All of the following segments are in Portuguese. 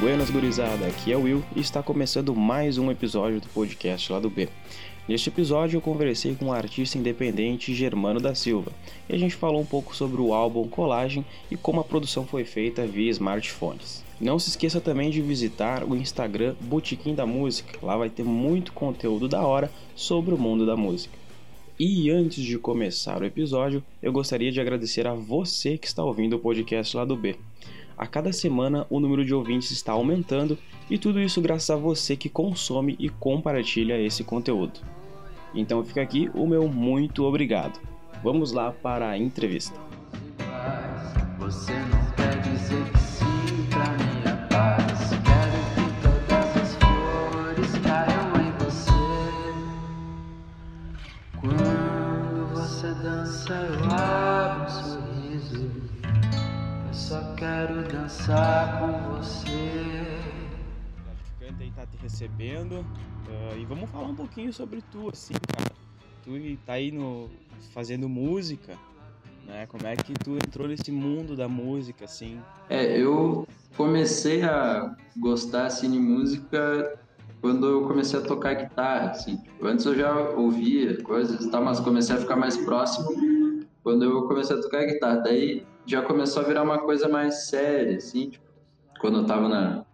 Buenas gurizada, aqui é o Will e está começando mais um episódio do podcast lá do B. Neste episódio eu conversei com o artista independente Germano da Silva e a gente falou um pouco sobre o álbum Colagem e como a produção foi feita via smartphones. Não se esqueça também de visitar o Instagram Botequim da Música, lá vai ter muito conteúdo da hora sobre o mundo da música. E antes de começar o episódio, eu gostaria de agradecer a você que está ouvindo o podcast lá do B. A cada semana o número de ouvintes está aumentando e tudo isso graças a você que consome e compartilha esse conteúdo. Então fica aqui o meu muito obrigado. Vamos lá para a entrevista. Dançar com você. gratificante aí tá te recebendo. ah, e vamos falar um pouquinho sobre tu, assim, cara. Tu tá aí no, fazendo música, né? Como é que tu entrou nesse mundo da música, assim? É, eu comecei a gostar assim de música quando eu comecei a tocar guitarra, assim. Antes eu já ouvia coisas e tal, mas comecei a ficar mais próximo quando eu comecei a tocar guitarra. Daí já começou a virar uma coisa mais séria, assim. Tipo, quando eu tava na,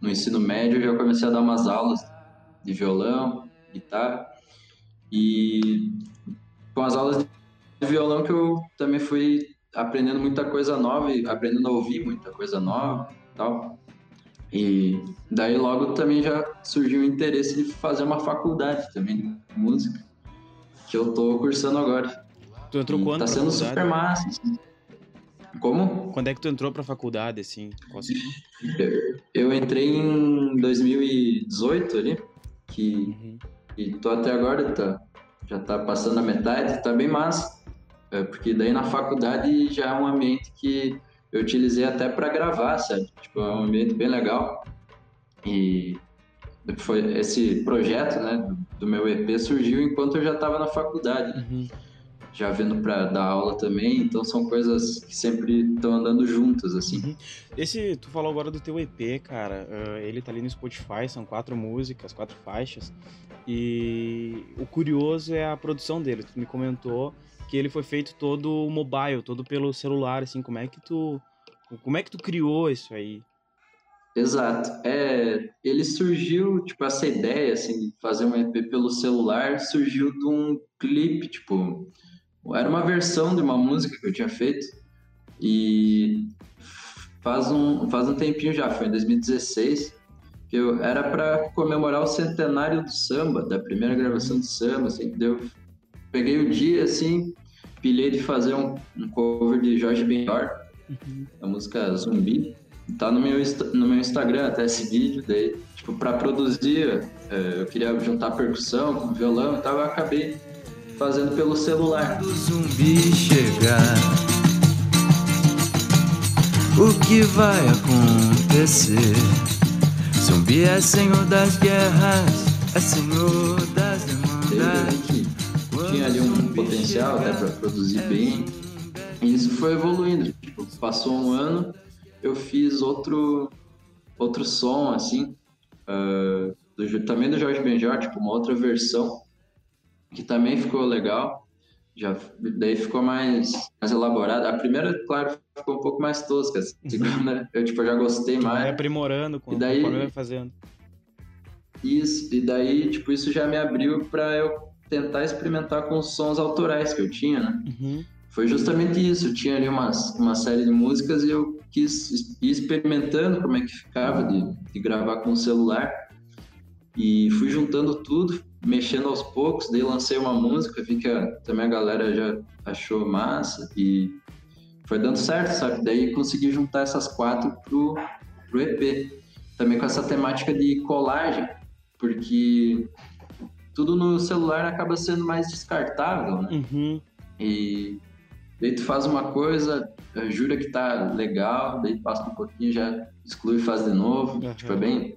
no ensino médio, eu já comecei a dar umas aulas de violão, guitarra. E com as aulas de violão que eu também fui aprendendo muita coisa nova e aprendendo a ouvir muita coisa nova e tal. E daí logo também já surgiu o interesse de fazer uma faculdade também de música, que eu tô cursando agora. Tu entrou E quando tá sendo faculdade? super massa. assim. Como? Quando é que tu entrou pra faculdade, assim? Qual- Eu entrei em 2018 ali, que Uhum. e tô até agora, tá, já tá passando a metade, tá bem massa. É, porque daí na faculdade já é um ambiente que eu utilizei até para gravar, sabe? Tipo, é um ambiente bem legal. E foi esse projeto, né, do, meu EP surgiu enquanto eu já estava na faculdade? Uhum. Já vendo para dar aula também, então são coisas que sempre estão andando juntas, assim. Uhum. Esse, tu falou agora do teu EP, cara. ah, ele tá ali no Spotify, são quatro músicas, quatro faixas. E o curioso é a produção dele. Tu me comentou que ele foi feito todo mobile, todo pelo celular, assim. Como é que tu, como é que tu criou isso aí? Exato. É, ele surgiu, tipo, essa ideia, assim, de fazer um EP pelo celular, surgiu de um clipe, tipo, era uma versão de uma música que eu tinha feito e faz um, faz um tempinho já, foi em 2016, que eu, era para comemorar o centenário do samba, da primeira gravação do samba, assim, deu, peguei o dia, assim, pilhei de fazer um, um cover de Jorge Benjor, a música Zumbi, Tá no meu, no meu Instagram até esse vídeo, daí, tipo, pra produzir, eh, eu queria juntar percussão com violão e tal, eu acabei fazendo pelo celular. Quando o zumbi chegar, o que vai acontecer? Zumbi é senhor das guerras, é senhor das demandas. que tinha ali um potencial até pra produzir bem, e isso foi evoluindo. Tipo, passou um ano, eu fiz outro, outro som, assim, ah, do também do Jorge Benjor, tipo, uma outra versão, que também ficou legal. Já, daí ficou mais, mais elaborada. A primeira, claro, ficou um pouco mais tosca. A segunda, eu tipo, já gostei Tu vai mais. aprimorando com- E daí- conforme vai fazendo. Isso, e daí, tipo, isso já me abriu para eu tentar experimentar com os sons autorais que eu tinha, né? Uhum. Foi justamente isso. Eu tinha ali umas, uma série de músicas e eu quis ir experimentando como é que ficava de, de gravar com o celular. E fui juntando tudo, mexendo aos poucos. Daí lancei uma música, vi que a- também a galera já achou massa e foi dando certo, sabe? Daí consegui juntar essas quatro pro, pro EP. Também com essa temática de colagem, porque tudo no celular acaba sendo mais descartável, né? Uhum. E daí tu faz uma coisa, eh, jura que tá legal, daí passa um pouquinho, já exclui e faz de novo. Aham. Tipo, é bem.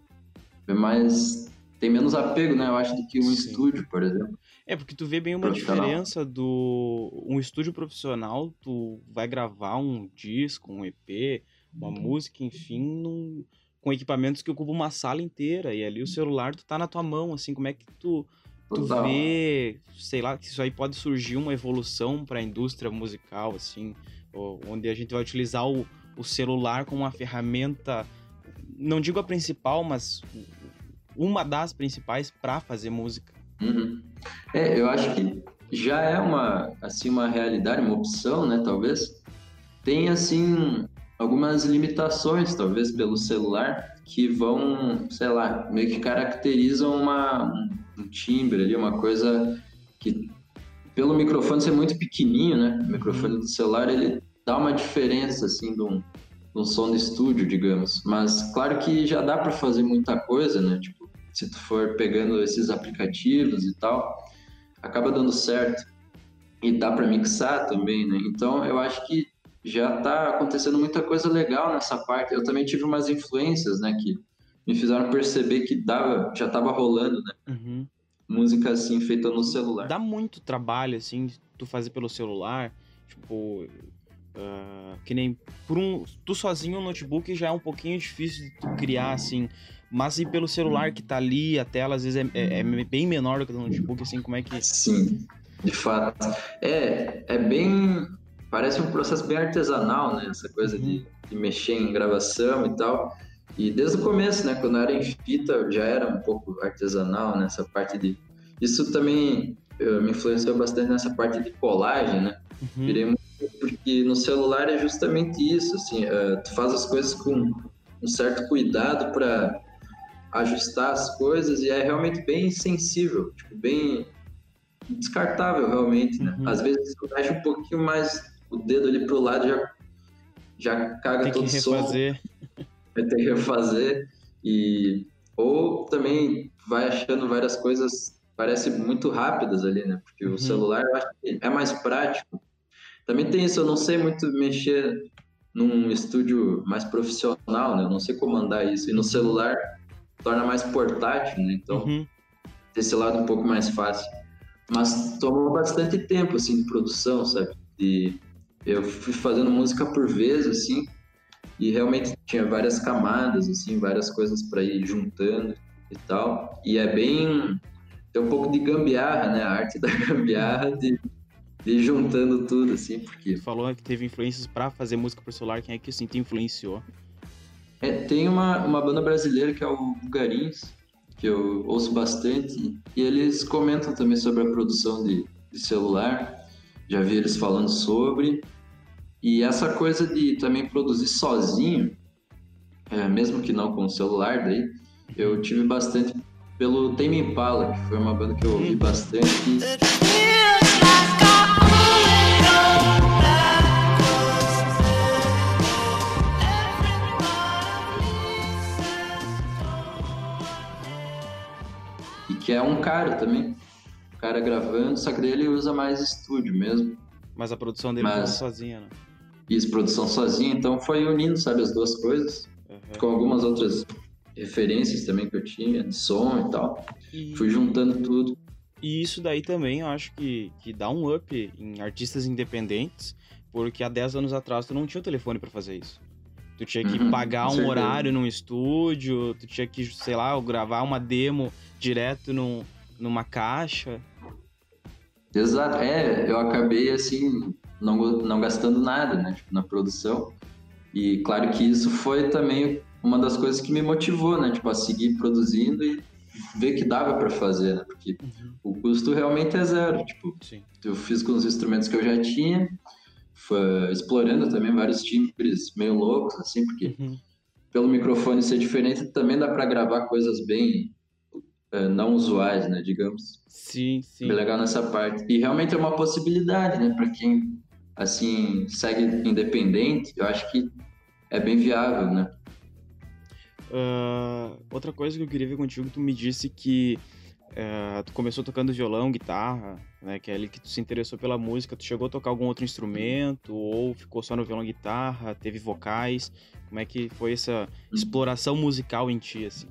É mais. Tem menos apego, né? Eu acho, do que um Sim. estúdio, por exemplo. É, porque tu vê bem uma diferença do um estúdio profissional, tu vai gravar um disco, um EP, uma música, enfim, num, com equipamentos que ocupam uma sala inteira e ali o celular tu tá na tua mão, assim, como é que tu, tu Total. vê, sei lá, que isso aí pode surgir uma evolução para a indústria musical, assim, onde a gente vai utilizar o, o celular como uma ferramenta, não digo a principal, mas uma das principais para fazer música. Uhum. É, eu acho que já é uma, assim, uma realidade, uma opção, né, talvez. Tem, assim, algumas limitações, talvez, pelo celular, que vão, sei lá, meio que caracterizam uma, um, timbre ali, uma coisa que, pelo microfone ser muito pequenininho, né, o microfone do celular, ele dá uma diferença, assim, de um, de um som de estúdio, digamos. Mas, claro que já dá para fazer muita coisa, né, tipo, se tu for pegando esses aplicativos e tal, acaba dando certo. E dá para mixar também, né? Então eu acho que já tá acontecendo muita coisa legal nessa parte. Eu também tive umas influências, né, que me fizeram perceber que dava, já tava rolando, né? Uhum. Música assim feita no celular. Dá muito trabalho, assim, tu fazer pelo celular, tipo, ah, que nem por um, tu sozinho no notebook já é um pouquinho difícil de tu criar, assim, mas e pelo celular que tá ali, a tela às vezes é, é- é bem menor do que do notebook, assim, como é que... Sim, de fato. É, é bem. Parece um processo bem artesanal, né? Essa coisa de, de mexer em gravação e tal. E desde o começo, né? Quando eu era em fita, já era um pouco artesanal nessa parte de. Isso também eh, me influenciou bastante nessa parte de colagem, né? Uhum. Virei muito porque no celular é justamente isso, assim, eh, tu faz as coisas com um certo cuidado para ajustar as coisas e é realmente bem sensível, tipo, bem descartável realmente, né? Uhum. Às vezes tu mexe um pouquinho mais o dedo ali pro lado já já caga todo o som, refazer. vai ter que refazer e ou também vai achando várias coisas parece muito rápidas ali, né? Porque Uhum. o celular eu acho que é mais prático. Também tem isso, eu não sei muito mexer num estúdio mais profissional, né? Eu não sei comandar isso. E no celular torna mais portátil, né? Então, Uhum. desse lado um pouco mais fácil. Mas tomou bastante tempo, assim, de produção, sabe? E eu fui fazendo música por vez, assim, e realmente tinha várias camadas, assim, várias coisas para ir juntando e tal. E é bem. Tem um pouco de gambiarra, né? A arte da gambiarra de, de ir juntando tudo, assim, porque falou que teve influências pra fazer música por celular, quem é que assim te influenciou? É, tem uma, uma banda brasileira que é o Bugarins, que eu ouço bastante, e eles comentam também sobre a produção de, de celular, já vi eles falando sobre, e essa coisa de também produzir sozinho, é, mesmo que não com o celular daí, eu tive bastante pelo Tame Impala, que foi uma banda que eu ouvi bastante, que é um cara também, um cara gravando, só que daí ele usa mais estúdio mesmo. Mas a produção dele Mas- sozinha, né? Fiz produção sozinho, então foi unindo, sabe, as duas coisas. Uhum. com algumas outras referências também que eu tinha, de som e tal. E, Fui juntando tudo. e isso daí também eu acho que, que dá um up em artistas independentes, porque há 10 anos atrás tu não tinha o telefone pra fazer isso. Tu tinha que Uhum, pagar um certeza. horário num estúdio, tu tinha que, sei lá, gravar uma demo direto num, numa caixa. Exato. É, eu acabei assim, não, não gastando nada, né, tipo, na produção. E claro que isso foi também uma das coisas que me motivou, né, tipo, a seguir produzindo e ver que dava para fazer, né, porque o custo realmente é zero, tipo, Sim. eu fiz com os instrumentos que eu já tinha, foi explorando também vários timbres meio loucos, assim, porque Uhum. pelo microfone ser diferente, também dá para gravar coisas bem não usuais, né, digamos. Sim, sim. Bem legal nessa parte. E realmente é uma possibilidade, né, para quem assim segue independente, eu acho que é bem viável, né? Ah, outra coisa que eu queria ver contigo, tu me disse que ah, tu começou tocando violão, guitarra, né? Que é ali que tu se interessou pela música. Tu chegou a tocar algum outro instrumento ou ficou só no violão guitarra? Teve vocais? Como é que foi essa exploração musical em ti, assim?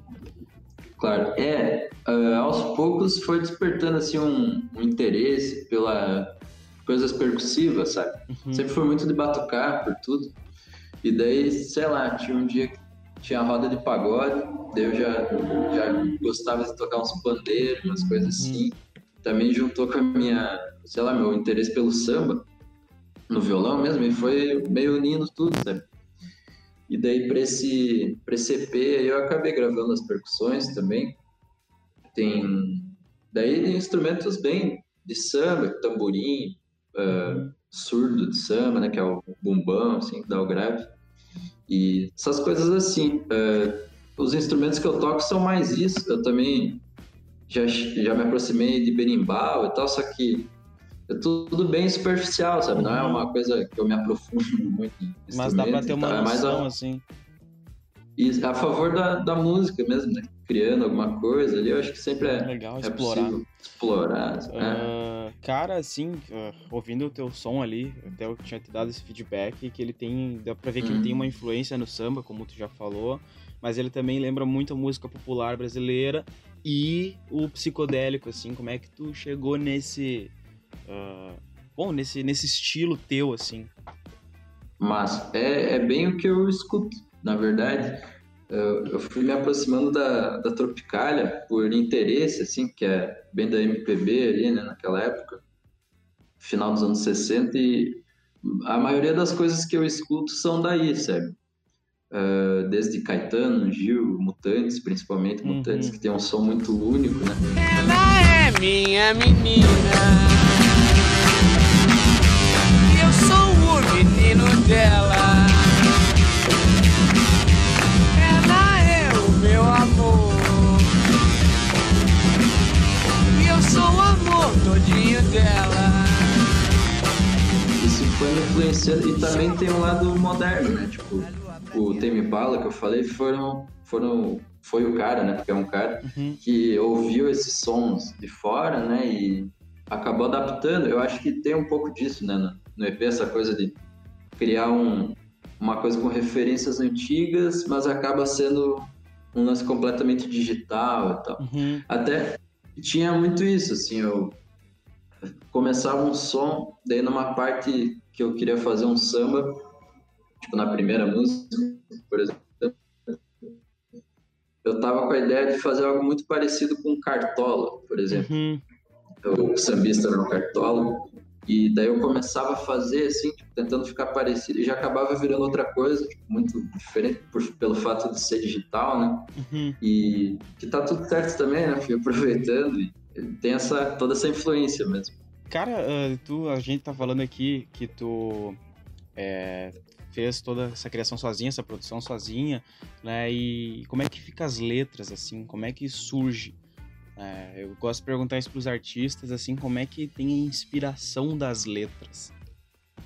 Claro. É, ah, aos poucos foi despertando assim um, um interesse pela coisas percussivas, sabe? Uhum. Sempre foi muito de batucar por tudo. E daí, sei lá, tinha um dia que tinha a roda de pagode, daí eu já, já gostava de tocar uns pandeiros, umas coisas assim. Também juntou com a minha, sei lá, meu interesse pelo samba, no violão mesmo, e foi meio unindo tudo, sabe? E daí pra esse, esse EP eu acabei gravando as percussões também. Tem daí instrumentos bem de samba, tamborim, ah, surdo de samba, né, que é o bumbão, assim, que dá o grave. E essas coisas assim. ah, os instrumentos que eu toco são mais isso. Eu também já, já me aproximei de berimbau e tal, só que é tudo bem superficial, sabe? Não é uma coisa que eu me aprofundo muito. Mas dá pra ter uma. É mais a- noção, assim. e a favor da, da música mesmo, né? Criando alguma coisa ali, eu acho que sempre é, Legal é explorar. possível explorar. Ah, cara, assim, ah, ouvindo o teu som ali, até eu tinha te dado esse feedback, que ele tem, dá pra ver que ele Uhum. tem uma influência no samba, como tu já falou, mas ele também lembra muito a música popular brasileira e o psicodélico, assim, como é que tu chegou nesse, ah, bom, nesse, nesse estilo teu, assim. Mas é, é bem o que eu escuto, na verdade. Eu, eu fui me aproximando da, da Tropicália por interesse, assim, que é bem da MPB ali, né, naquela época, final dos anos 60, e a maioria das coisas que eu escuto são daí, sabe? Ah, desde Caetano, Gil, Mutantes, principalmente Uhum. Mutantes, que tem um som muito único, né? Ela é minha menina. E eu sou o menino dela. Ela é o meu amor. E eu sou o amor todinho dela. Isso foi me influenciando. E também tem um lado moderno, né? Tipo, o Tame Impala que eu falei foram, foram, foi o cara, né? Porque é um cara Uhum. que ouviu esses sons de fora, né? E acabou adaptando. Eu acho que tem um pouco disso, né? No, no EP, essa coisa de criar um, uma coisa com referências antigas, mas acaba sendo um lance completamente digital e tal. Uhum. Até tinha muito isso, assim, eu começava um som, daí numa parte que eu queria fazer um samba, tipo na primeira música, por exemplo, eu tava com a ideia de fazer algo muito parecido com Cartola, por exemplo. Uhum. O sambista era um Cartola. E daí eu começava a fazer assim, tipo, tentando ficar parecido, e já acabava virando outra coisa, tipo, muito diferente por- pelo fato de ser digital, né? Uhum. E que tá tudo certo também, né? Fui aproveitando e tem essa, toda essa influência mesmo. Cara, ah, tu, a gente tá falando aqui que tu é, fez toda essa criação sozinha, essa produção sozinha, né? E como é que fica as letras, assim? Como é que surge? É, eu gosto de perguntar isso pros artistas, assim, como é que tem a inspiração das letras?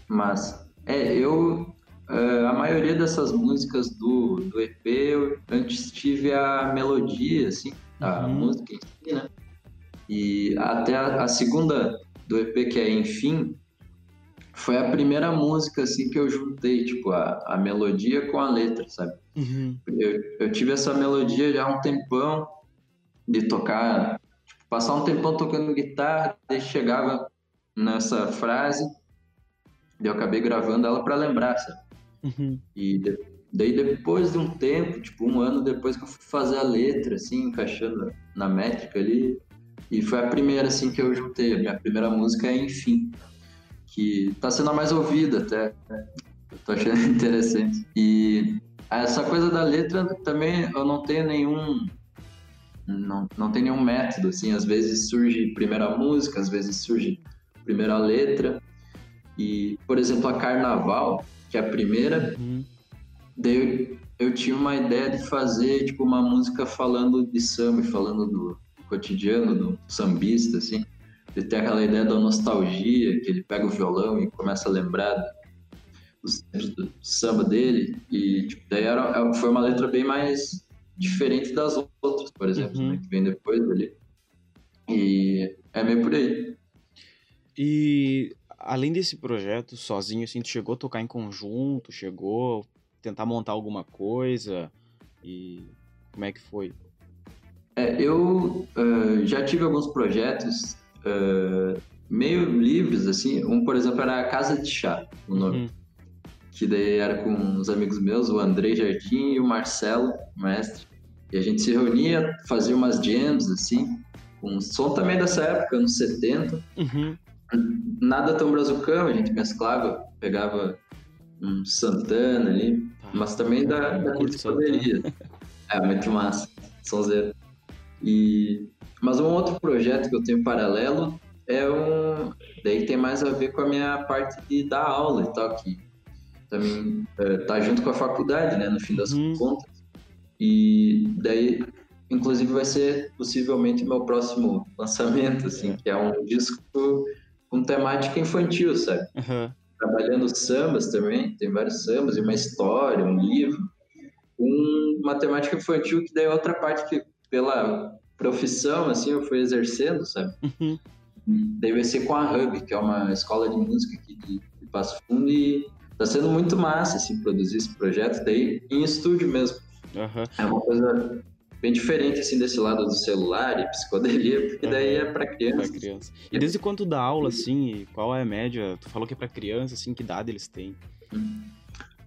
Mas, é, eu. eh, a maioria dessas músicas do, do EP, eu antes tive a melodia, assim, a Uhum. música em si, né? E até a, a segunda do EP, que é Enfim, foi a primeira música, assim, que eu juntei, tipo, a, a melodia com a letra, sabe? Uhum. eu, eu tive essa melodia já há um tempão de tocar, tipo, passar um tempão tocando guitarra, daí chegava nessa frase, daí eu acabei gravando ela para lembrar, sabe? Uhum. E de- daí depois de um tempo, tipo um ano depois que eu fui fazer a letra, assim, encaixando na métrica ali, e foi a primeira, assim, que eu juntei, a minha primeira música é Enfim, que tá sendo a mais ouvida até, eu tô achando interessante. E essa coisa da letra também eu não tenho nenhum não, não tem nenhum método assim. Às vezes surge primeira música às vezes surge primeira letra. E por exemplo a Carnaval que é a primeira Uhum. daí eu, eu tinha uma ideia de fazer tipo uma música falando de samba e falando do cotidiano do sambista assim de ter aquela ideia da nostalgia que ele pega o violão e começa a lembrar os tempos do samba dele. E tipo, daí era, foi uma letra bem mais diferente das outras, por exemplo, Uhum. né, que vem depois dali. E é meio por aí. E além desse projeto sozinho, assim, tu chegou a tocar em conjunto, chegou a tentar montar alguma coisa e como é que foi? É, eu ah, já tive alguns projetos ah, meio livres, assim. Um, por exemplo, era a Casa de Chá, o nome. Uhum. que daí era com uns amigos meus, o Andrei Jardim e o Marcelo, mestre. E a gente se reunia, fazia umas jams, assim, com som também dessa época, anos 70. Uhum. Nada tão brazucão, a gente mesclava, pegava um Santana ali, Tá. mas também da, da psicodelia. É, muito massa, sonzeiro. E... Mas um outro projeto que eu tenho paralelo é um... Daí tem mais a ver com a minha parte de dar aula e tal, que também eh, tá junto com a faculdade, né, no fim das Uhum. contas. E daí, inclusive, vai ser possivelmente o meu próximo lançamento, assim, que é um disco com temática infantil, sabe? Aham. trabalhando sambas também, tem vários sambas e uma história, um livro, um, uma temática infantil que daí é outra parte que pela profissão assim eu fui exercendo, sabe? Uhum. Daí vai ser com a Hub, que é uma escola de música aqui de, de Passo Fundo e tá sendo muito massa assim produzir esse projeto daí em estúdio mesmo. Aham. É uma coisa bem diferente assim desse lado do celular e psicodelia, porque daí é para Pra criança. criança. E desde quando dá aula, assim, qual é a média? Tu falou que é pra criança, assim, que idade eles têm?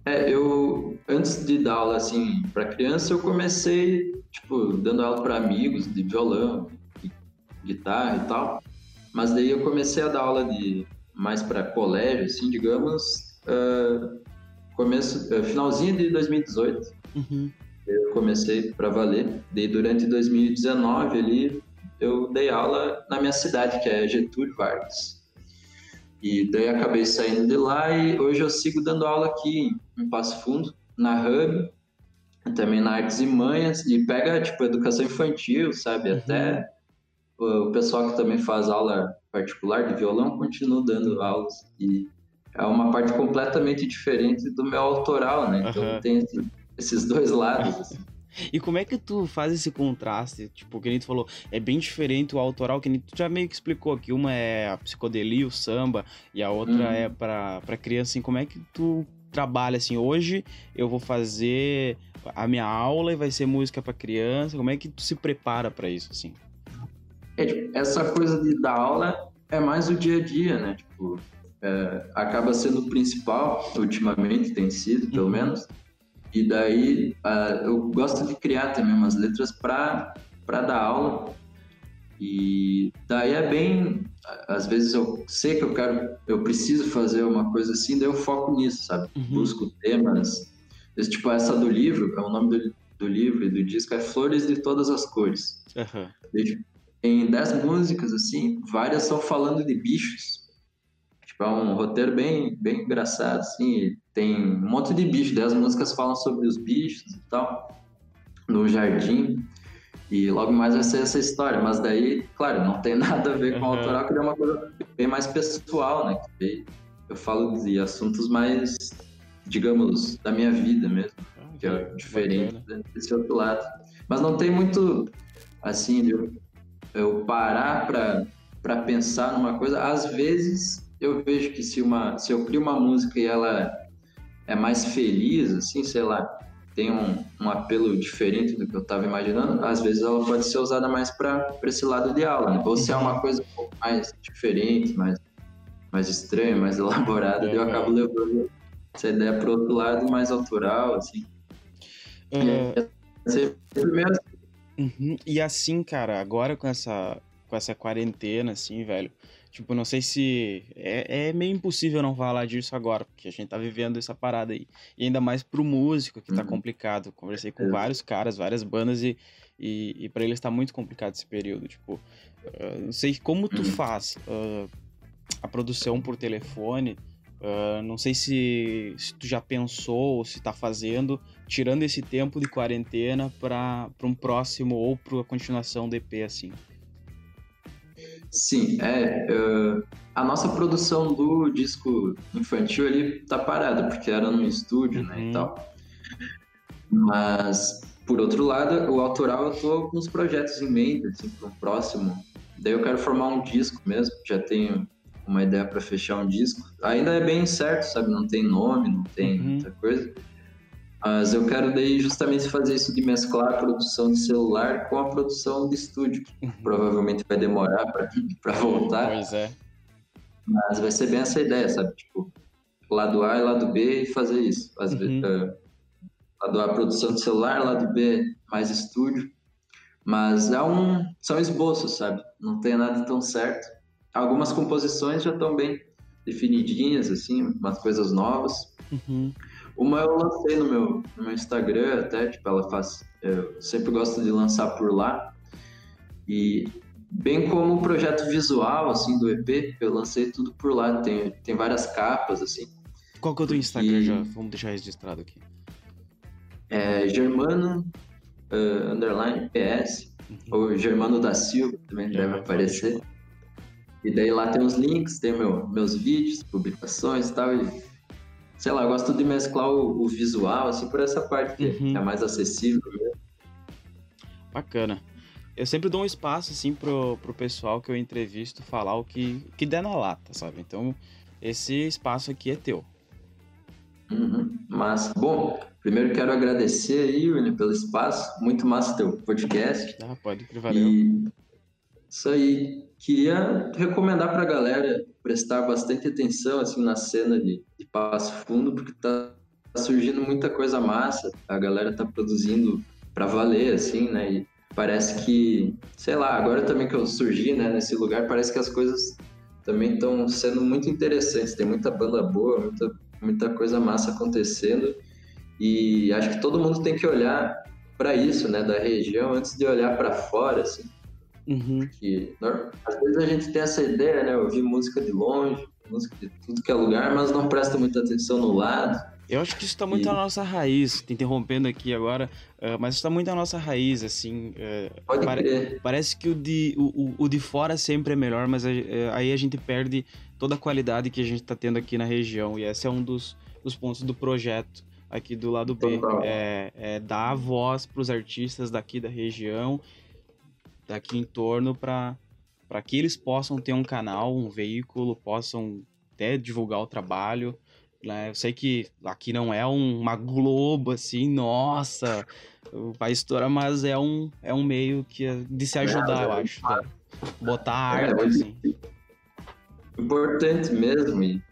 É, eu antes de dar aula assim para criança, eu comecei tipo dando aula para amigos de violão, de guitarra e tal. Mas daí eu comecei a dar aula de mais para colégio, assim, digamos, ah, começo, ah, finalzinho de 2018 Uhum. Eu comecei para valer. Daí durante 2019 ali eu dei aula na minha cidade, que é Getúlio Vargas. E daí acabei saindo de lá e hoje eu sigo dando aula aqui em Passo Fundo, na Hub, também na Artes e Manhas, e pega tipo educação infantil, sabe? Uhum. Até o pessoal que também faz aula particular de violão continua dando aulas. E é uma parte completamente diferente do meu autoral, né? Então Aham. tem esse- esses dois lados. assim. E como é que tu faz esse contraste? Tipo, que nem tu falou, é bem diferente o autoral, que nem tu já meio que explicou que uma é a psicodelia, o samba, e a outra Uhum. é pra, pra criança, assim, como é que tu trabalha, assim, hoje eu vou fazer a minha aula e vai ser música pra criança, como é que tu se prepara pra isso, assim? É, tipo, essa coisa de dar aula é mais o dia a dia, né? Tipo, é, acaba sendo o principal, ultimamente tem sido, pelo Uhum. menos. E daí ah, eu gosto de criar também umas letras para dar aula. E daí é bem. Às vezes eu sei que eu quero, eu preciso fazer uma coisa assim, daí eu foco nisso, sabe? Uhum. Busco temas. Esse, tipo, essa do livro, é o nome do, do livro e do disco, é Flores de Todas as Cores. Aham. Em dez músicas, assim, várias são falando de bichos. Tipo, é um roteiro bem, bem engraçado, assim. Tem um monte de bichos. Dez músicas falam sobre os bichos e tal, no jardim. E logo mais vai ser essa história. Mas daí, claro, não tem nada a ver com o autoral, que é uma coisa bem mais pessoal, né? Que eu falo de assuntos mais, digamos, da minha vida mesmo Ah, que é diferente bacana. desse outro lado. Mas não tem muito, assim, de eu, eu parar para para pensar numa coisa. Às vezes eu vejo que se uma se eu crio uma música e ela é mais feliz, assim, sei lá, tem um, um apelo diferente do que eu estava imaginando, às vezes ela pode ser usada mais para esse lado de aula, né? Ou se é uma coisa um pouco mais diferente, mais mais estranha, mais elaborada, daí eu Uhum. acabo levando essa ideia para outro lado mais autoral, assim. Você primeiro Uhum. E assim, cara, agora com essa, com essa quarentena, assim, velho, tipo, não sei se. É, é meio impossível não falar disso agora, porque a gente tá vivendo essa parada aí. E ainda mais pro músico, que tá Uhum. complicado. Conversei com vários caras, várias bandas, e, e, e pra eles tá muito complicado esse período. Tipo, ah, não sei como tu Uhum. faz ah, a produção por telefone. ah, não sei se, se tu já pensou ou se tá fazendo, tirando esse tempo de quarentena para um próximo ou para a continuação do EP, assim. Sim, é. eh, a nossa produção do disco infantil ali tá parada, porque era no estúdio, né, Uhum. e tal. Mas, por outro lado, o autoral eu tô com uns projetos em mente, assim, para um próximo. Daí eu quero formar um disco mesmo, já tenho uma ideia para fechar um disco. Ainda é bem incerto, sabe? Não tem nome, não tem Uhum. muita coisa. Mas eu quero daí justamente fazer isso de mesclar a produção de celular com a produção de estúdio, que Uhum. provavelmente vai demorar para voltar. Pois é. Mas vai ser bem essa ideia, sabe? Tipo, lado A e lado B e fazer isso. Às Uhum. vezes, eh, lado A produção de celular, lado B mais estúdio. Mas é um, são esboços, sabe? Não tem nada tão certo. Algumas composições já estão bem definidinhas, assim, umas coisas novas. Uhum. Uma eu lancei no meu, no meu Instagram até, tipo, ela faz. Eu sempre gosto de lançar por lá. E bem como o projeto visual, assim, do EP, eu lancei tudo por lá. Tem, tem várias capas, assim. Qual que é o teu Porque- Instagram já? Vamos deixar registrado aqui. É Germano eh, underline PS, Uhum. ou Germano da Silva, também deve Germano aparecer. E daí lá tem os links, tem meu, meus vídeos, publicações e tal. E, sei lá, eu gosto de mesclar o, o visual, assim, por essa parte que Uhum. é mais acessível mesmo. Bacana. Eu sempre dou um espaço, assim, pro, pro pessoal que eu entrevisto falar o que, que der na lata, sabe? Então, esse espaço aqui é teu. Uhum, Mas, bom, primeiro quero agradecer aí, William, pelo espaço. Muito massa teu podcast. Ah, pode crer, valeu. E isso aí. Queria recomendar pra galera prestar bastante atenção assim na cena de, de Passo Fundo, porque tá surgindo muita coisa massa. A galera tá produzindo pra valer assim, né? E parece que, sei lá, agora também que eu surgi, né, nesse lugar, parece que as coisas também estão sendo muito interessantes. Tem muita banda boa, muita muita coisa massa acontecendo. E acho que todo mundo tem que olhar para isso, né, da região antes de olhar para fora, assim Uhum. que nor- às vezes a gente tem essa ideia, né? Ouvir música de longe, música de tudo que é lugar, mas não presta muita atenção no lado. Eu acho que isso tá muito E- na nossa raiz, te interrompendo aqui agora, ah, mas isso tá muito na nossa raiz, assim. ah, Pode pare- crer. Parece que o de, o, o- de fora sempre é melhor, mas a- é, aí a gente perde toda a qualidade que a gente tá tendo aqui na região. E esse é um dos, dos pontos do projeto aqui do lado B. É, é dar voz pros artistas daqui da região, daqui em torno, para que eles possam ter um canal, um veículo, possam até divulgar o trabalho. Né? Eu sei que aqui não é um- uma Globo assim, nossa, vai estourar, mas é um, é um meio que é de se ajudar, eu acho. tá? Botar É, arte, muito- assim. Importante mesmo. E,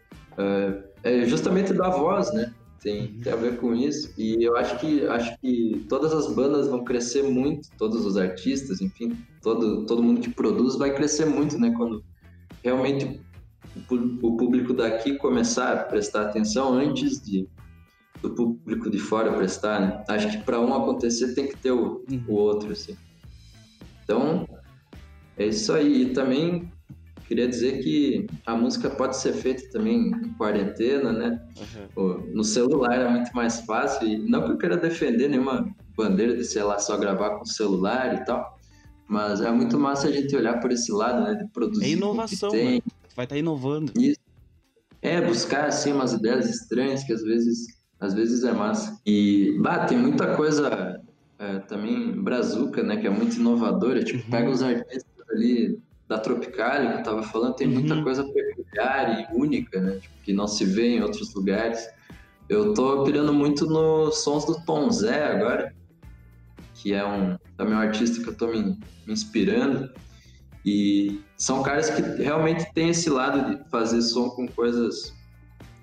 é, é justamente dar voz, né? Tem, tem a ver com isso. E eu acho que acho que todas as bandas vão crescer muito, todos os artistas, enfim, todo, todo mundo que produz vai crescer muito, né? Quando realmente o público daqui começar a prestar atenção antes de do público de fora prestar, né? Acho que para um acontecer tem que ter o, Uhum. o outro, assim. Então, é isso aí. E também queria dizer que a música pode ser feita também em quarentena, né? Pô, No celular é muito mais fácil. E não que eu queira defender nenhuma bandeira de, sei lá, só gravar com celular e tal. Mas é muito massa a gente olhar por esse lado, né? De produzir. É o que inovação, tem. né? Vai estar inovando. É, buscar assim umas ideias estranhas que às vezes, às vezes é massa. E, bah, tem muita coisa é, também brazuca, né, que é muito inovadora. Tipo, Uhum. pega os artistas ali da Tropicália, que eu tava falando, tem muita Uhum. coisa peculiar e única, né, tipo, que não se vê em outros lugares. Eu tô pirando muito nos sons do Tom Zé agora, que é um também um artista que eu tô me, me inspirando. E são caras que realmente têm esse lado de fazer som com coisas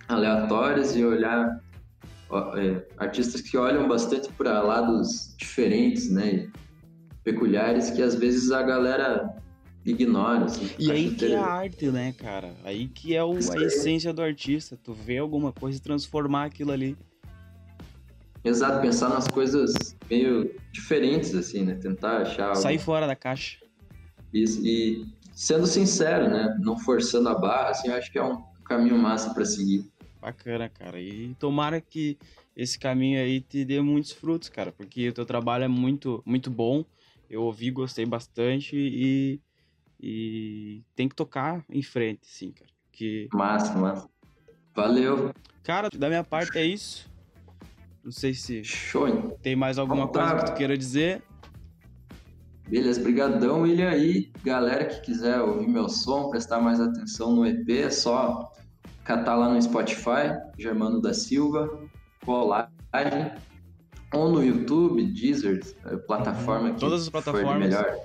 aleatórias e olhar ó, é, artistas que olham bastante para lados diferentes, né, e peculiares que às vezes a galera ignora. Assim, E aí que é a arte, né, cara? Aí que é o, a aí. essência do artista. Tu vê alguma coisa e transformar aquilo ali. Exato, pensar nas coisas meio diferentes, assim, né, tentar achar algo Sair fora da caixa. Isso, e sendo sincero, né, não forçando a barra, assim, eu acho que é um caminho massa para seguir. Bacana, cara. E tomara que esse caminho aí te dê muitos frutos, cara, porque o teu trabalho é muito, muito bom. Eu ouvi, gostei bastante e, e tem que tocar em frente, sim, cara. Que, Massa, massa. Valeu. cara, da minha parte é isso. Não sei se Show. tem mais alguma tá. coisa que tu queira dizer. Beleza, brigadão, William. E galera que quiser ouvir meu som, prestar mais atenção no EP, é só catar lá no Spotify, Germano da Silva, Colagem, ou no YouTube, Deezer, plataforma que Todas as for plataformas. melhor.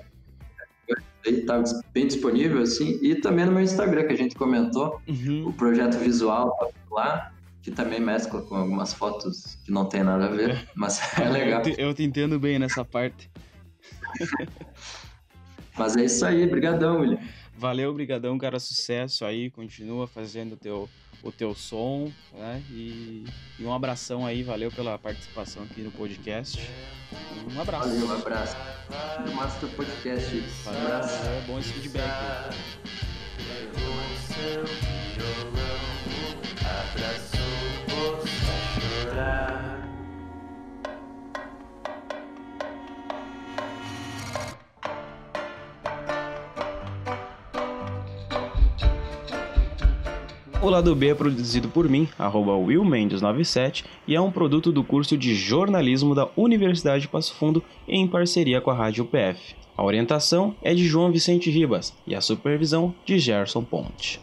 Aí tá bem disponível, assim. E também no meu Instagram, que a gente comentou, Uhum. o projeto visual tá lá. que também mescla com algumas fotos que não tem nada a ver, mas é legal. Eu te, eu te entendo bem nessa parte. Mas é isso aí, brigadão, William. Valeu, brigadão, cara, sucesso aí, continua fazendo o teu, o teu som, né? E, e um abração aí, valeu pela participação aqui no podcast. Um abraço. Valeu, um abraço. No Master Podcast. Um Valeu, abraço. é bom esse feedback. aí. Lado B é produzido por mim, arroba willmendes97, e é um produto do curso de jornalismo da Universidade de Passo Fundo em parceria com a Rádio UPF. A orientação é de João Vicente Ribas e a supervisão de Gerson Ponte.